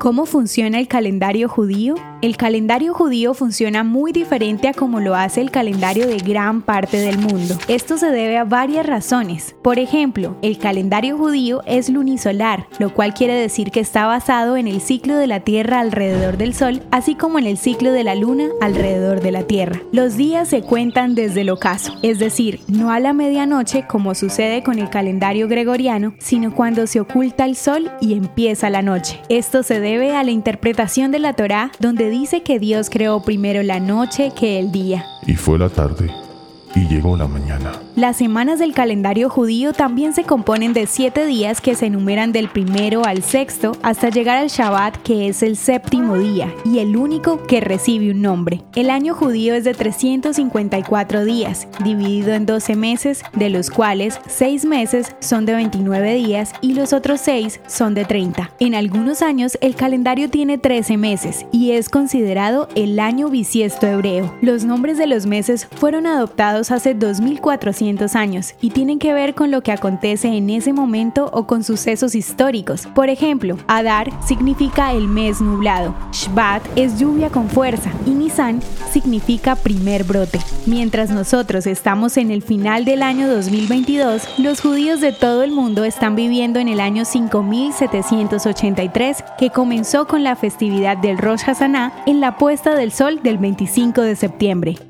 ¿Cómo funciona el calendario judío? El calendario judío funciona muy diferente a como lo hace el calendario de gran parte del mundo. Esto se debe a varias razones. Por ejemplo, el calendario judío es lunisolar, lo cual quiere decir que está basado en el ciclo de la Tierra alrededor del Sol, así como en el ciclo de la Luna alrededor de la Tierra. Los días se cuentan desde el ocaso, es decir, no a la medianoche como sucede con el calendario gregoriano, sino cuando se oculta el Sol y empieza la noche. Esto se debe a la interpretación de la Torá, donde dice que Dios creó primero la noche que el día. Y fue la tarde, y llegó la mañana. Las semanas del calendario judío también se componen de siete días que se enumeran del primero al sexto hasta llegar al Shabbat que es el séptimo día y el único que recibe un nombre. El año judío es de 354 días, dividido en 12 meses, de los cuales 6 meses son de 29 días y los otros 6 son de 30. En algunos años el calendario tiene 13 meses y es considerado el año bisiesto hebreo. Los nombres de los meses fueron adoptados hace 2400 años y tienen que ver con lo que acontece en ese momento o con sucesos históricos. Por ejemplo, Adar significa el mes nublado, Shvat es lluvia con fuerza y Nisan significa primer brote. Mientras nosotros estamos en el final del año 2022, los judíos de todo el mundo están viviendo en el año 5783 que comenzó con la festividad del Rosh Hashanah en la puesta del sol del 25 de septiembre.